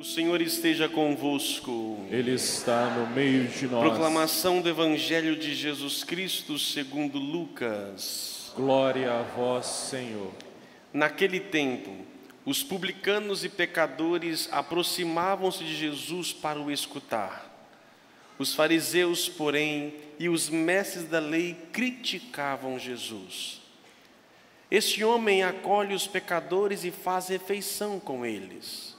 O Senhor esteja convosco. Ele está no meio de nós. Proclamação do Evangelho de Jesus Cristo segundo Lucas. Glória a vós, Senhor. Naquele tempo, os publicanos e pecadores aproximavam-se de Jesus para o escutar. Os fariseus, porém, e os mestres da lei criticavam Jesus. Este homem acolhe os pecadores e faz refeição com eles.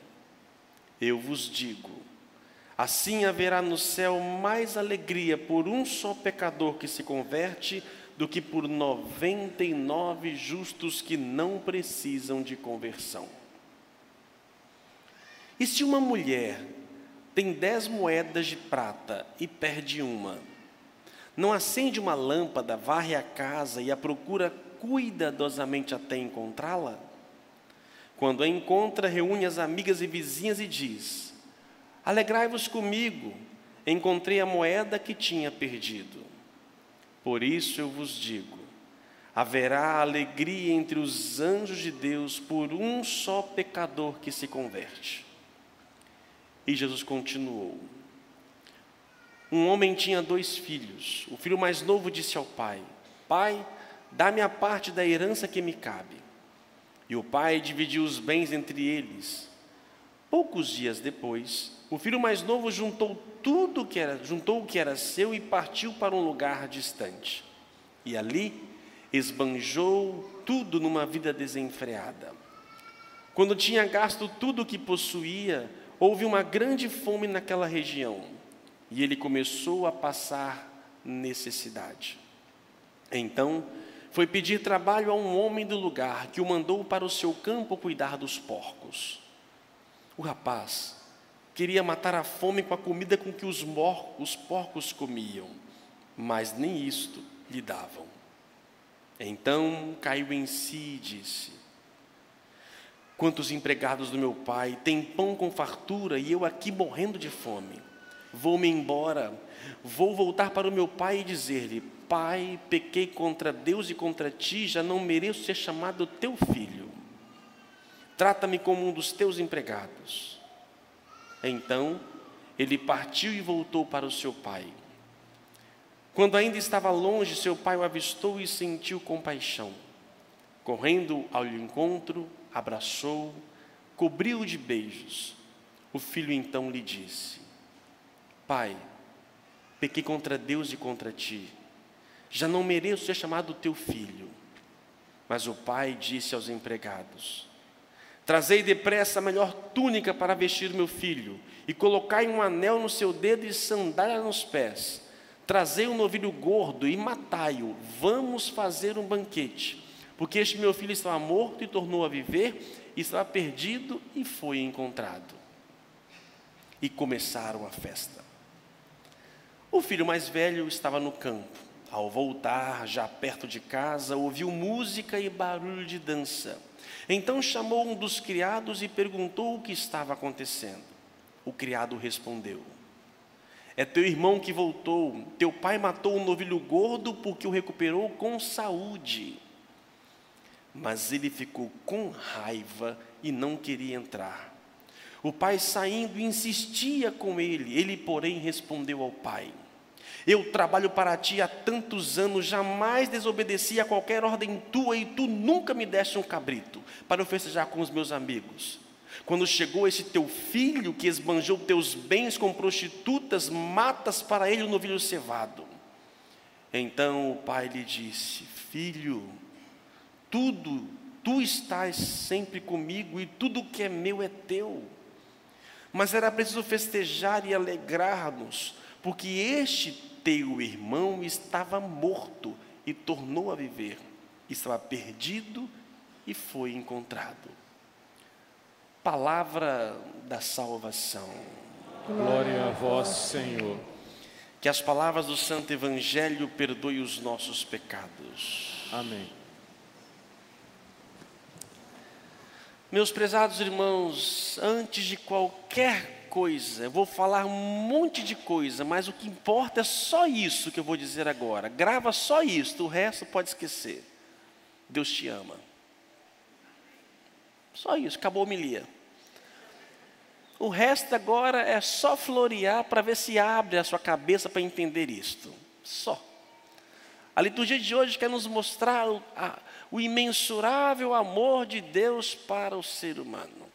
Eu vos digo: assim haverá no céu mais alegria por um só pecador que se converte do que por noventa e nove justos que não precisam de conversão. E se uma mulher tem dez moedas de prata e perde uma, não acende uma lâmpada, varre a casa e a procura cuidadosamente até encontrá-la? Quando a encontra, reúne as amigas e vizinhas e diz: Alegrai-vos comigo, encontrei a moeda que tinha perdido. Por isso eu vos digo: haverá alegria entre os anjos de Deus por um só pecador que se converte. E Jesus continuou: Um homem tinha dois filhos. O filho mais novo disse ao pai: Pai, dá-me a parte da herança que me cabe. E o pai dividiu os bens entre eles. Poucos dias depois, o filho mais novo juntou tudo que era, juntou o que era seu e partiu para um lugar distante. E ali esbanjou tudo numa vida desenfreada. Quando tinha gasto tudo o que possuía, houve uma grande fome naquela região, e ele começou a passar necessidade. Então, foi pedir trabalho a um homem do lugar que o mandou para o seu campo cuidar dos porcos. O rapaz queria matar a fome com a comida com que os, os porcos comiam, mas nem isto lhe davam. Então caiu em si e disse: Quantos empregados do meu pai têm pão com fartura e eu aqui morrendo de fome? Vou-me embora, vou voltar para o meu pai e dizer-lhe: Pai, pequei contra Deus e contra ti, já não mereço ser chamado teu filho. Trata-me como um dos teus empregados. Então ele partiu e voltou para o seu pai. Quando ainda estava longe, seu pai o avistou e sentiu compaixão. Correndo ao encontro, abraçou, cobriu-o de beijos. O filho então lhe disse: Pai, pequei contra Deus e contra ti já não mereço ser chamado teu filho. Mas o pai disse aos empregados: Trazei depressa a melhor túnica para vestir meu filho, e colocai um anel no seu dedo e sandália nos pés. Trazei um novilho gordo e matai-o. Vamos fazer um banquete. Porque este meu filho estava morto e tornou a viver, estava perdido e foi encontrado. E começaram a festa. O filho mais velho estava no campo. Ao voltar, já perto de casa, ouviu música e barulho de dança. Então chamou um dos criados e perguntou o que estava acontecendo. O criado respondeu: É teu irmão que voltou. Teu pai matou um novilho gordo porque o recuperou com saúde. Mas ele ficou com raiva e não queria entrar. O pai saindo insistia com ele. Ele, porém, respondeu ao pai: eu trabalho para ti há tantos anos, jamais desobedeci a qualquer ordem tua e tu nunca me deste um cabrito para eu festejar com os meus amigos. Quando chegou esse teu filho que esbanjou teus bens com prostitutas, matas para ele o um novilho cevado. Então o pai lhe disse: Filho, tudo, tu estás sempre comigo e tudo que é meu é teu. Mas era preciso festejar e alegrar-nos, porque este teu irmão estava morto e tornou a viver, estava perdido e foi encontrado. Palavra da salvação. Glória a vós, Senhor. Que as palavras do Santo Evangelho perdoem os nossos pecados. Amém. Meus prezados irmãos, antes de qualquer coisa, eu vou falar um monte de coisa, mas o que importa é só isso que eu vou dizer agora. Grava só isso, o resto pode esquecer. Deus te ama. Só isso, acabou a homilia. O resto agora é só florear para ver se abre a sua cabeça para entender isto. Só. A liturgia de hoje quer nos mostrar o, a, o imensurável amor de Deus para o ser humano.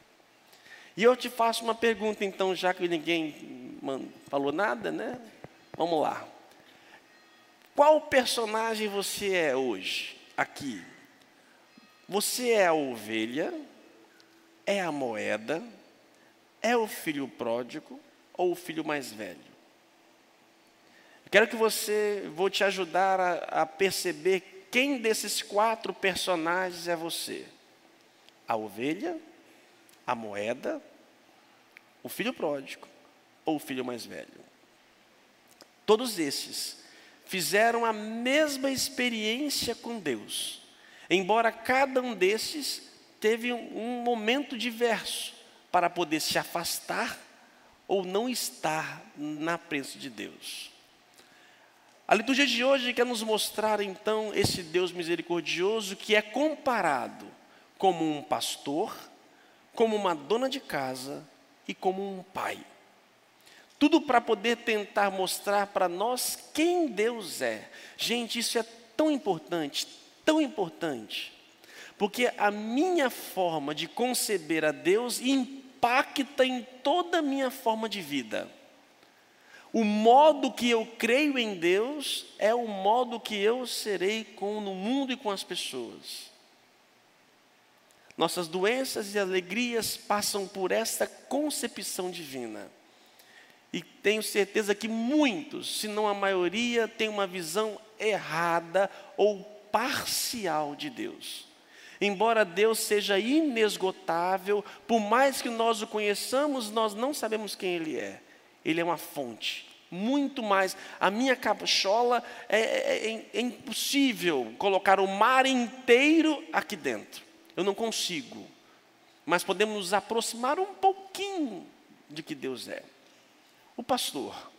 E eu te faço uma pergunta, então, já que ninguém falou nada, né? Vamos lá. Qual personagem você é hoje, aqui? Você é a ovelha é a moeda, é o filho pródigo ou o filho mais velho? Eu quero que você, vou te ajudar a, a perceber quem desses quatro personagens é você: a ovelha, a moeda, o filho pródigo ou o filho mais velho. Todos esses fizeram a mesma experiência com Deus, embora cada um desses teve um momento diverso para poder se afastar ou não estar na presença de Deus. A liturgia de hoje quer nos mostrar então esse Deus misericordioso que é comparado como um pastor, como uma dona de casa e como um pai. Tudo para poder tentar mostrar para nós quem Deus é. Gente, isso é tão importante, tão importante. Porque a minha forma de conceber a Deus impacta em toda a minha forma de vida. O modo que eu creio em Deus é o modo que eu serei com no mundo e com as pessoas. Nossas doenças e alegrias passam por esta concepção divina. E tenho certeza que muitos, se não a maioria, têm uma visão errada ou parcial de Deus. Embora Deus seja inesgotável, por mais que nós o conheçamos, nós não sabemos quem Ele é. Ele é uma fonte. Muito mais. A minha cachola é, é, é, é impossível colocar o mar inteiro aqui dentro. Eu não consigo. Mas podemos nos aproximar um pouquinho de que Deus é. O pastor.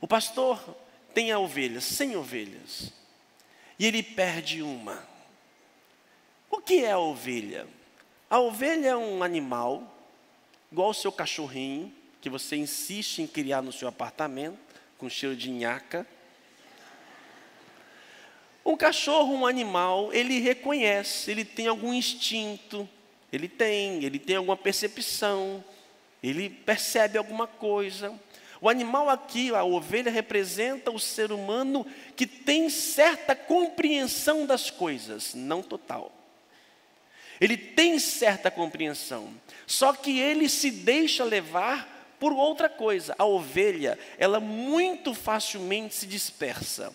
O pastor tem a ovelha, sem ovelhas. E ele perde uma. O que é a ovelha? A ovelha é um animal, igual o seu cachorrinho, que você insiste em criar no seu apartamento, com cheiro de nhaca. Um cachorro, um animal, ele reconhece, ele tem algum instinto, ele tem, ele tem alguma percepção, ele percebe alguma coisa. O animal aqui, a ovelha, representa o ser humano que tem certa compreensão das coisas, não total. Ele tem certa compreensão, só que ele se deixa levar por outra coisa. A ovelha, ela muito facilmente se dispersa.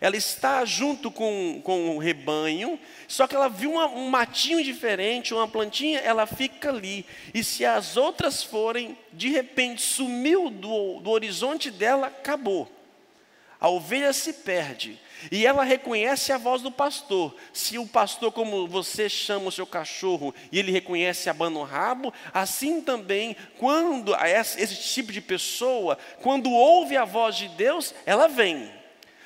Ela está junto com, com o rebanho, só que ela viu uma, um matinho diferente, uma plantinha, ela fica ali. E se as outras forem, de repente sumiu do, do horizonte dela, acabou. A ovelha se perde. E ela reconhece a voz do pastor. Se o pastor, como você chama o seu cachorro, e ele reconhece abana o rabo, assim também, quando esse tipo de pessoa, quando ouve a voz de Deus, ela vem.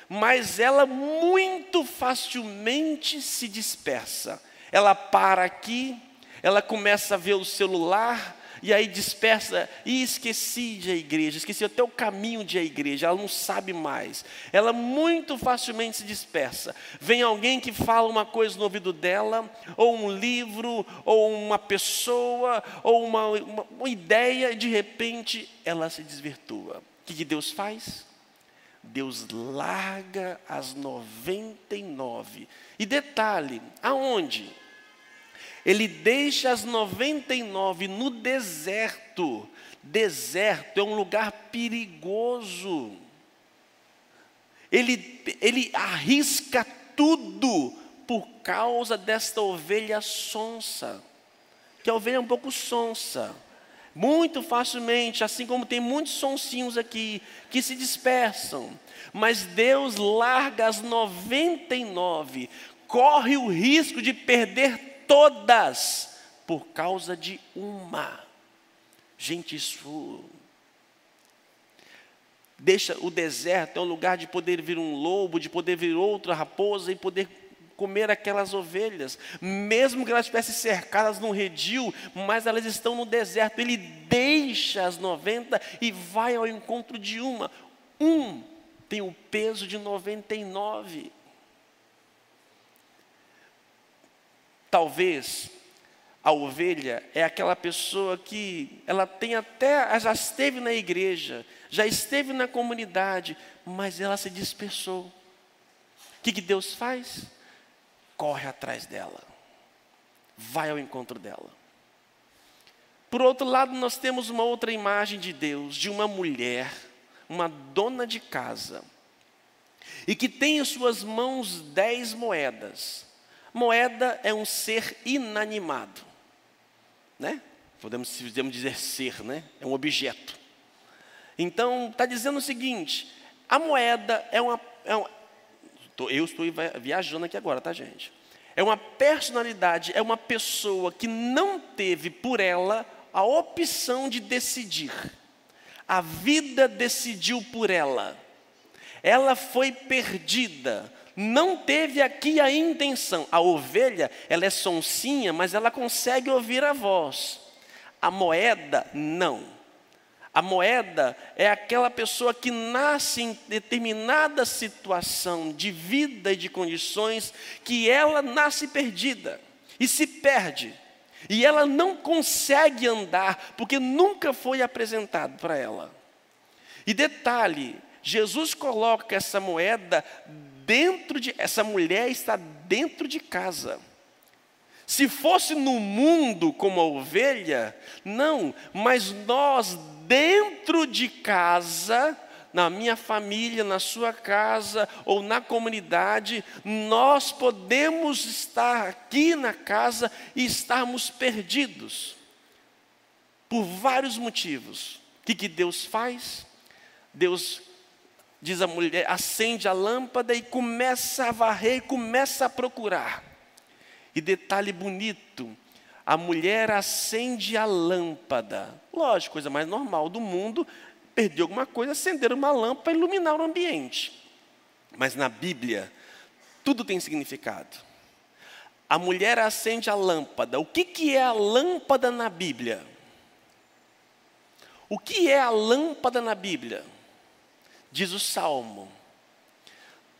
Mas ela muito facilmente se dispersa. Ela para aqui, ela começa a ver o celular, e aí dispersa, e esqueci de a igreja, esqueci até o caminho de a igreja, ela não sabe mais. Ela muito facilmente se dispersa. Vem alguém que fala uma coisa no ouvido dela, ou um livro, ou uma pessoa, ou uma, uma, uma ideia, e de repente ela se desvirtua. O que, que Deus faz? Deus larga as 99. E detalhe, aonde? Ele deixa as 99 no deserto. Deserto é um lugar perigoso. Ele, ele arrisca tudo por causa desta ovelha sonsa. que a ovelha é um pouco sonsa. Muito facilmente, assim como tem muitos sonsinhos aqui que se dispersam. Mas Deus larga as 99, corre o risco de perder todas por causa de uma. Gente, isso deixa o deserto é um lugar de poder vir um lobo, de poder vir outra raposa e poder comer aquelas ovelhas, mesmo que elas estivessem cercadas num redil, mas elas estão no deserto. Ele deixa as 90 e vai ao encontro de uma. Um tem o peso de 99. Talvez a ovelha é aquela pessoa que ela tem até, já esteve na igreja, já esteve na comunidade, mas ela se dispersou. O que, que Deus faz? Corre atrás dela, vai ao encontro dela. Por outro lado, nós temos uma outra imagem de Deus, de uma mulher, uma dona de casa, e que tem em suas mãos dez moedas. Moeda é um ser inanimado né? Podemos, podemos dizer ser, né? É um objeto. Então, está dizendo o seguinte: a moeda é uma, é uma. Eu estou viajando aqui agora, tá, gente? É uma personalidade, é uma pessoa que não teve por ela a opção de decidir. A vida decidiu por ela. Ela foi perdida, não teve aqui a intenção. A ovelha, ela é sonsinha, mas ela consegue ouvir a voz. A moeda, não. A moeda é aquela pessoa que nasce em determinada situação de vida e de condições que ela nasce perdida e se perde. E ela não consegue andar porque nunca foi apresentado para ela. E detalhe, Jesus coloca essa moeda dentro de essa mulher está dentro de casa. Se fosse no mundo como a ovelha, não, mas nós dentro de casa, na minha família, na sua casa ou na comunidade, nós podemos estar aqui na casa e estarmos perdidos. Por vários motivos. O que, que Deus faz? Deus diz a mulher, acende a lâmpada e começa a varrer, começa a procurar. E detalhe bonito, a mulher acende a lâmpada. Lógico, coisa mais normal do mundo, perdeu alguma coisa, acender uma lâmpada para iluminar o ambiente. Mas na Bíblia, tudo tem significado. A mulher acende a lâmpada. O que, que é a lâmpada na Bíblia? O que é a lâmpada na Bíblia? Diz o salmo: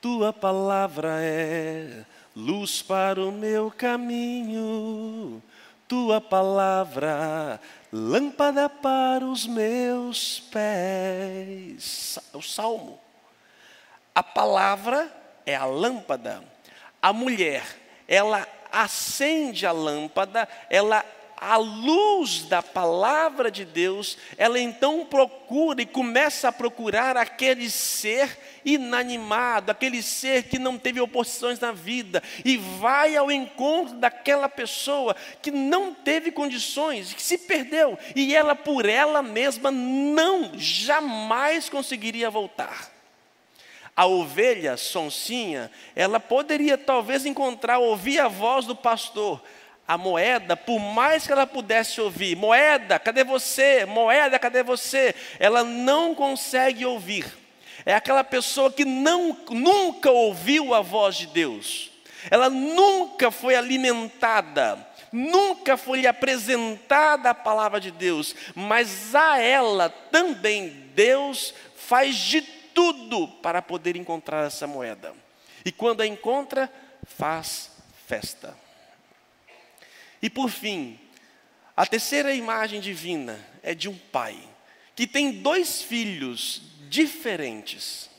Tua palavra é luz para o meu caminho, tua palavra, lâmpada para os meus pés. O salmo. A palavra é a lâmpada. A mulher, ela acende a lâmpada, ela a luz da palavra de Deus, ela então procura e começa a procurar aquele ser inanimado, aquele ser que não teve oposições na vida, e vai ao encontro daquela pessoa que não teve condições, que se perdeu, e ela por ela mesma não, jamais conseguiria voltar. A ovelha sonsinha, ela poderia talvez encontrar, ouvir a voz do pastor, a moeda, por mais que ela pudesse ouvir, moeda, cadê você? Moeda, cadê você? Ela não consegue ouvir. É aquela pessoa que não, nunca ouviu a voz de Deus. Ela nunca foi alimentada, nunca foi apresentada a palavra de Deus, mas a ela também Deus faz de tudo para poder encontrar essa moeda. E quando a encontra, faz festa. E por fim, a terceira imagem divina é de um pai que tem dois filhos diferentes.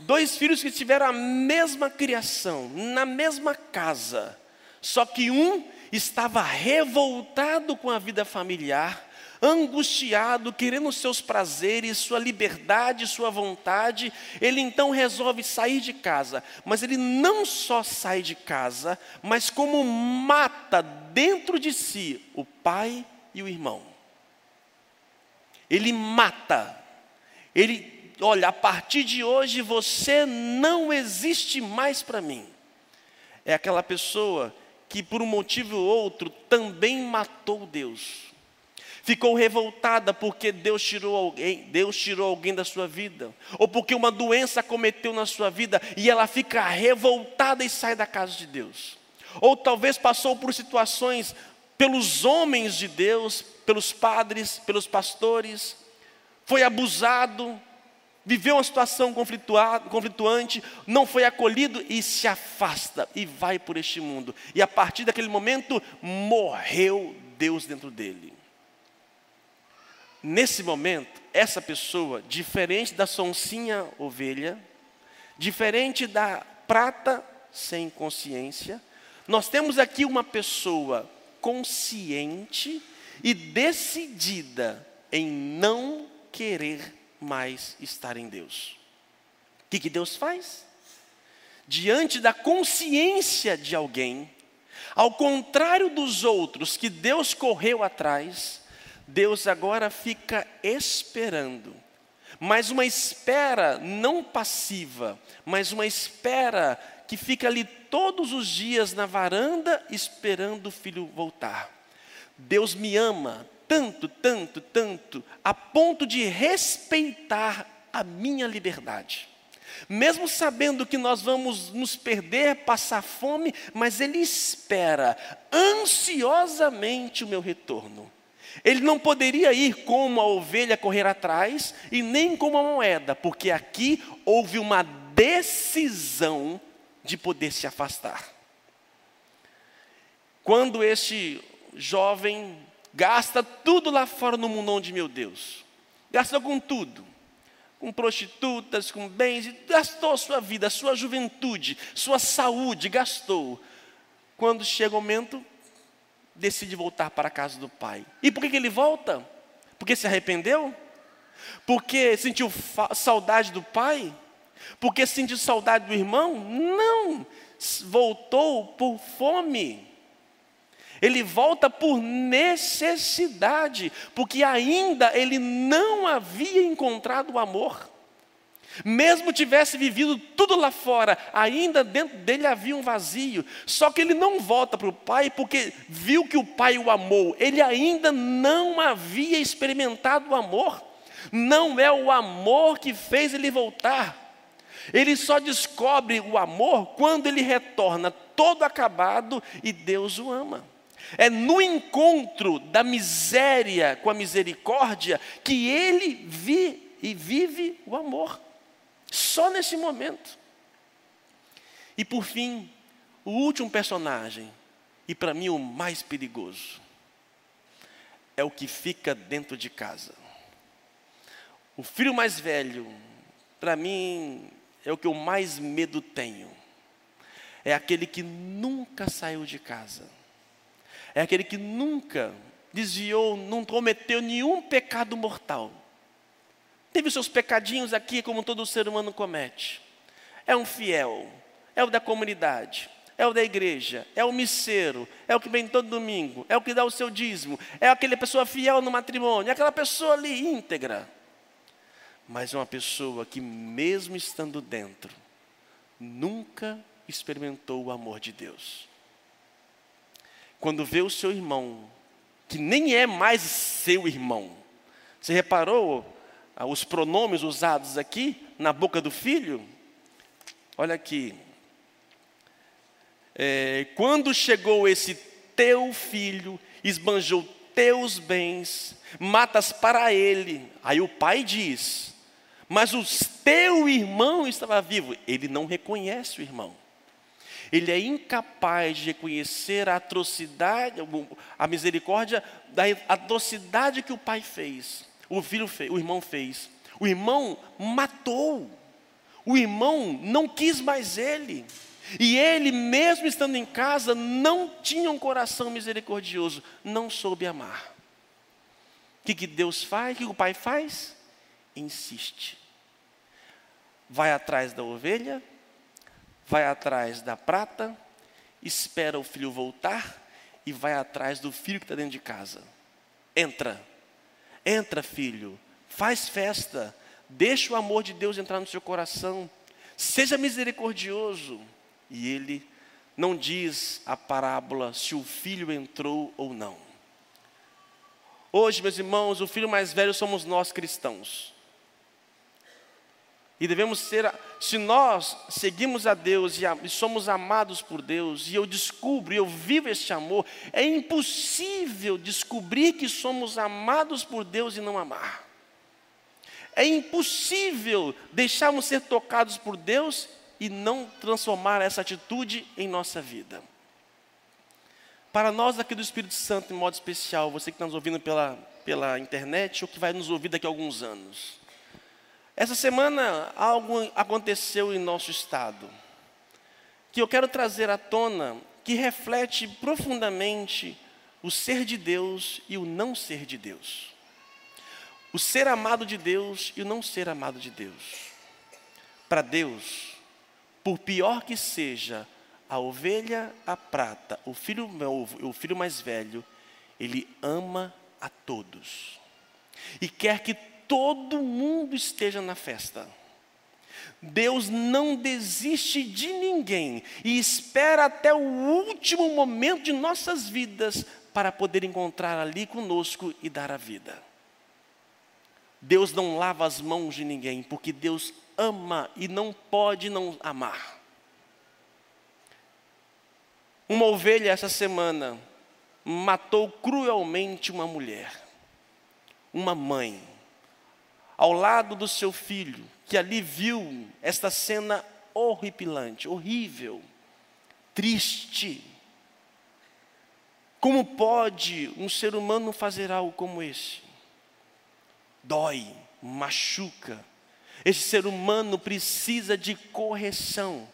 Dois filhos que tiveram a mesma criação, na mesma casa, só que um estava revoltado com a vida familiar, angustiado, querendo seus prazeres, sua liberdade, sua vontade, ele então resolve sair de casa. Mas ele não só sai de casa, mas como mata dentro de si o pai e o irmão. Ele mata. Ele, olha, a partir de hoje você não existe mais para mim. É aquela pessoa que por um motivo ou outro também matou Deus ficou revoltada porque Deus tirou alguém, Deus tirou alguém da sua vida, ou porque uma doença cometeu na sua vida e ela fica revoltada e sai da casa de Deus. Ou talvez passou por situações pelos homens de Deus, pelos padres, pelos pastores, foi abusado, viveu uma situação conflituante, não foi acolhido e se afasta e vai por este mundo. E a partir daquele momento morreu Deus dentro dele. Nesse momento, essa pessoa, diferente da sonsinha ovelha, diferente da prata sem consciência, nós temos aqui uma pessoa consciente e decidida em não querer mais estar em Deus. O que, que Deus faz? Diante da consciência de alguém, ao contrário dos outros que Deus correu atrás, Deus agora fica esperando. Mas uma espera não passiva, mas uma espera que fica ali todos os dias na varanda esperando o filho voltar. Deus me ama tanto, tanto, tanto, a ponto de respeitar a minha liberdade. Mesmo sabendo que nós vamos nos perder, passar fome, mas Ele espera ansiosamente o meu retorno. Ele não poderia ir como a ovelha correr atrás e nem como a moeda, porque aqui houve uma decisão de poder se afastar. Quando este jovem gasta tudo lá fora no mundo onde, meu Deus, gastou com tudo, com prostitutas, com bens, gastou sua vida, sua juventude, sua saúde, gastou. Quando chega o momento, decide voltar para a casa do pai. E por que, ele volta? Porque se arrependeu? Porque sentiu saudade do pai? Porque sentiu saudade do irmão? Não! Voltou por fome. Ele volta por necessidade, porque ainda ele não havia encontrado o amor. Mesmo tivesse vivido tudo lá fora, ainda dentro dele havia um vazio. Só que ele não volta para o pai porque viu que o pai o amou. Ele ainda não havia experimentado o amor. Não é o amor que fez ele voltar. Ele só descobre o amor quando ele retorna todo acabado e Deus o ama. É no encontro da miséria com a misericórdia que ele vi e vive o amor. Só nesse momento. E por fim, o último personagem, e para mim o mais perigoso, é o que fica dentro de casa. O filho mais velho, para mim, é o que eu mais medo tenho. É aquele que nunca saiu de casa. É aquele que nunca desviou, não cometeu nenhum pecado mortal Teve seus pecadinhos aqui, como todo ser humano comete. É um fiel, é o da comunidade, é o da igreja, é o misseiro, é o que vem todo domingo, é o que dá o seu dízimo, é aquela pessoa fiel no matrimônio, é aquela pessoa ali íntegra. Mas é uma pessoa que, mesmo estando dentro, nunca experimentou o amor de Deus. Quando vê o seu irmão, que nem é mais seu irmão, você reparou os pronomes usados aqui na boca do filho. Olha aqui. É, quando chegou esse teu filho, esbanjou teus bens, matas para ele. Aí o pai diz: Mas o teu irmão estava vivo. Ele não reconhece o irmão. Ele é incapaz de reconhecer a atrocidade, a misericórdia da atrocidade que o pai fez o filho fez, o irmão fez. O irmão matou. O irmão não quis mais ele. E ele, mesmo estando em casa, não tinha um coração misericordioso, não soube amar. O que, que Deus faz? O que o pai faz? Insiste. Vai atrás da ovelha, vai atrás da prata, espera o filho voltar e vai atrás do filho que está dentro de casa. Entra, entra, filho, faz festa, deixa o amor de Deus entrar no seu coração, seja misericordioso. E ele não diz a parábola se o filho entrou ou não. Hoje, meus irmãos, o filho mais velho somos nós cristãos. E devemos ser, se nós seguimos a Deus e, somos amados por Deus, e eu descubro, eu vivo este amor, é impossível descobrir que somos amados por Deus e não amar. É impossível deixarmos ser tocados por Deus e não transformar essa atitude em nossa vida. Para nós aqui do Espírito Santo, em modo especial, você que está nos ouvindo pela, pela internet ou que vai nos ouvir daqui a alguns anos. Essa semana algo aconteceu em nosso estado que eu quero trazer à tona, que reflete profundamente o ser de Deus e o não ser de Deus. O ser amado de Deus e o não ser amado de Deus. Para Deus, por pior que seja a ovelha, a prata, o filho novo, o filho mais velho, ele ama a todos. E quer que todo mundo esteja na festa. Deus não desiste de ninguém e espera até o último momento de nossas vidas para poder encontrar ali conosco e dar a vida. Deus não lava as mãos de ninguém, porque Deus ama e não pode não amar. Uma ovelha essa semana matou cruelmente uma mulher, uma mãe, ao lado do seu filho, que ali viu esta cena horripilante, horrível, triste. Como pode um ser humano fazer algo como esse? Dói, machuca. Esse ser humano precisa de correção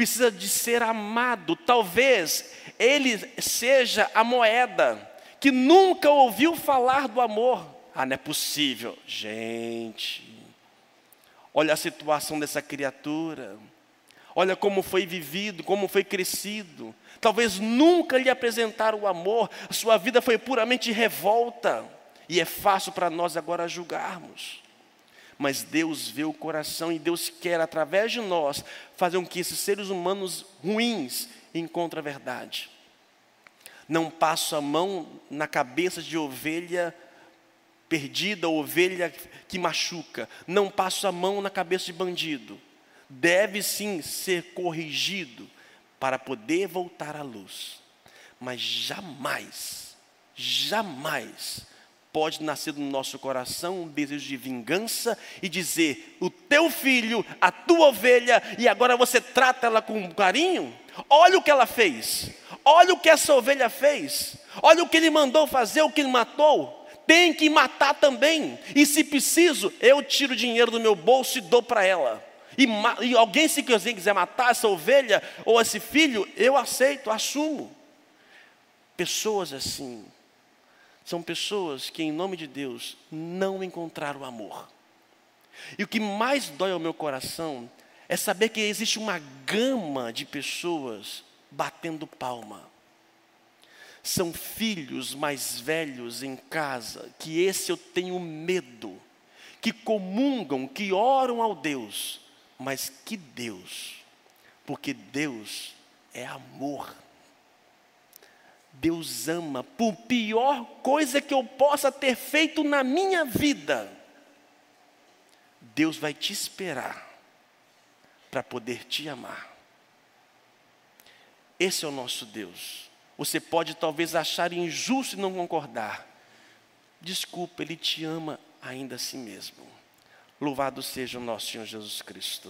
precisa de ser amado. Talvez ele seja a moeda que nunca ouviu falar do amor. Ah, não é possível. Gente, olha a situação dessa criatura. Olha como foi vivido, como foi crescido. Talvez nunca lhe apresentaram o amor, sua vida foi puramente revolta. E é fácil para nós agora julgarmos mas Deus vê o coração e Deus quer, através de nós, fazer com que esses seres humanos ruins encontrem a verdade. Não passo a mão na cabeça de ovelha perdida, ovelha que machuca. Não passo a mão na cabeça de bandido. Deve sim ser corrigido para poder voltar à luz. Mas jamais, jamais pode nascer no nosso coração um desejo de vingança e dizer: o teu filho, a tua ovelha, e agora você trata ela com carinho? Olha o que ela fez, olha o que essa ovelha fez, olha o que ele mandou fazer, o que ele matou. Tem que matar também, e se preciso, eu tiro dinheiro do meu bolso e dou para ela. E, e, alguém, se quiser matar essa ovelha ou esse filho, eu aceito, assumo. Pessoas assim, são pessoas que, em nome de Deus, não encontraram amor. E o que mais dói ao meu coração é saber que existe uma gama de pessoas batendo palma. São filhos mais velhos em casa, que esse eu tenho medo, que comungam, que oram ao Deus, mas que Deus, porque Deus é amor. Deus ama, por pior coisa que eu possa ter feito na minha vida, Deus vai te esperar para poder te amar. Esse é o nosso Deus. Você pode talvez achar injusto e não concordar. Desculpa, Ele te ama ainda assim mesmo. Louvado seja o nosso Senhor Jesus Cristo.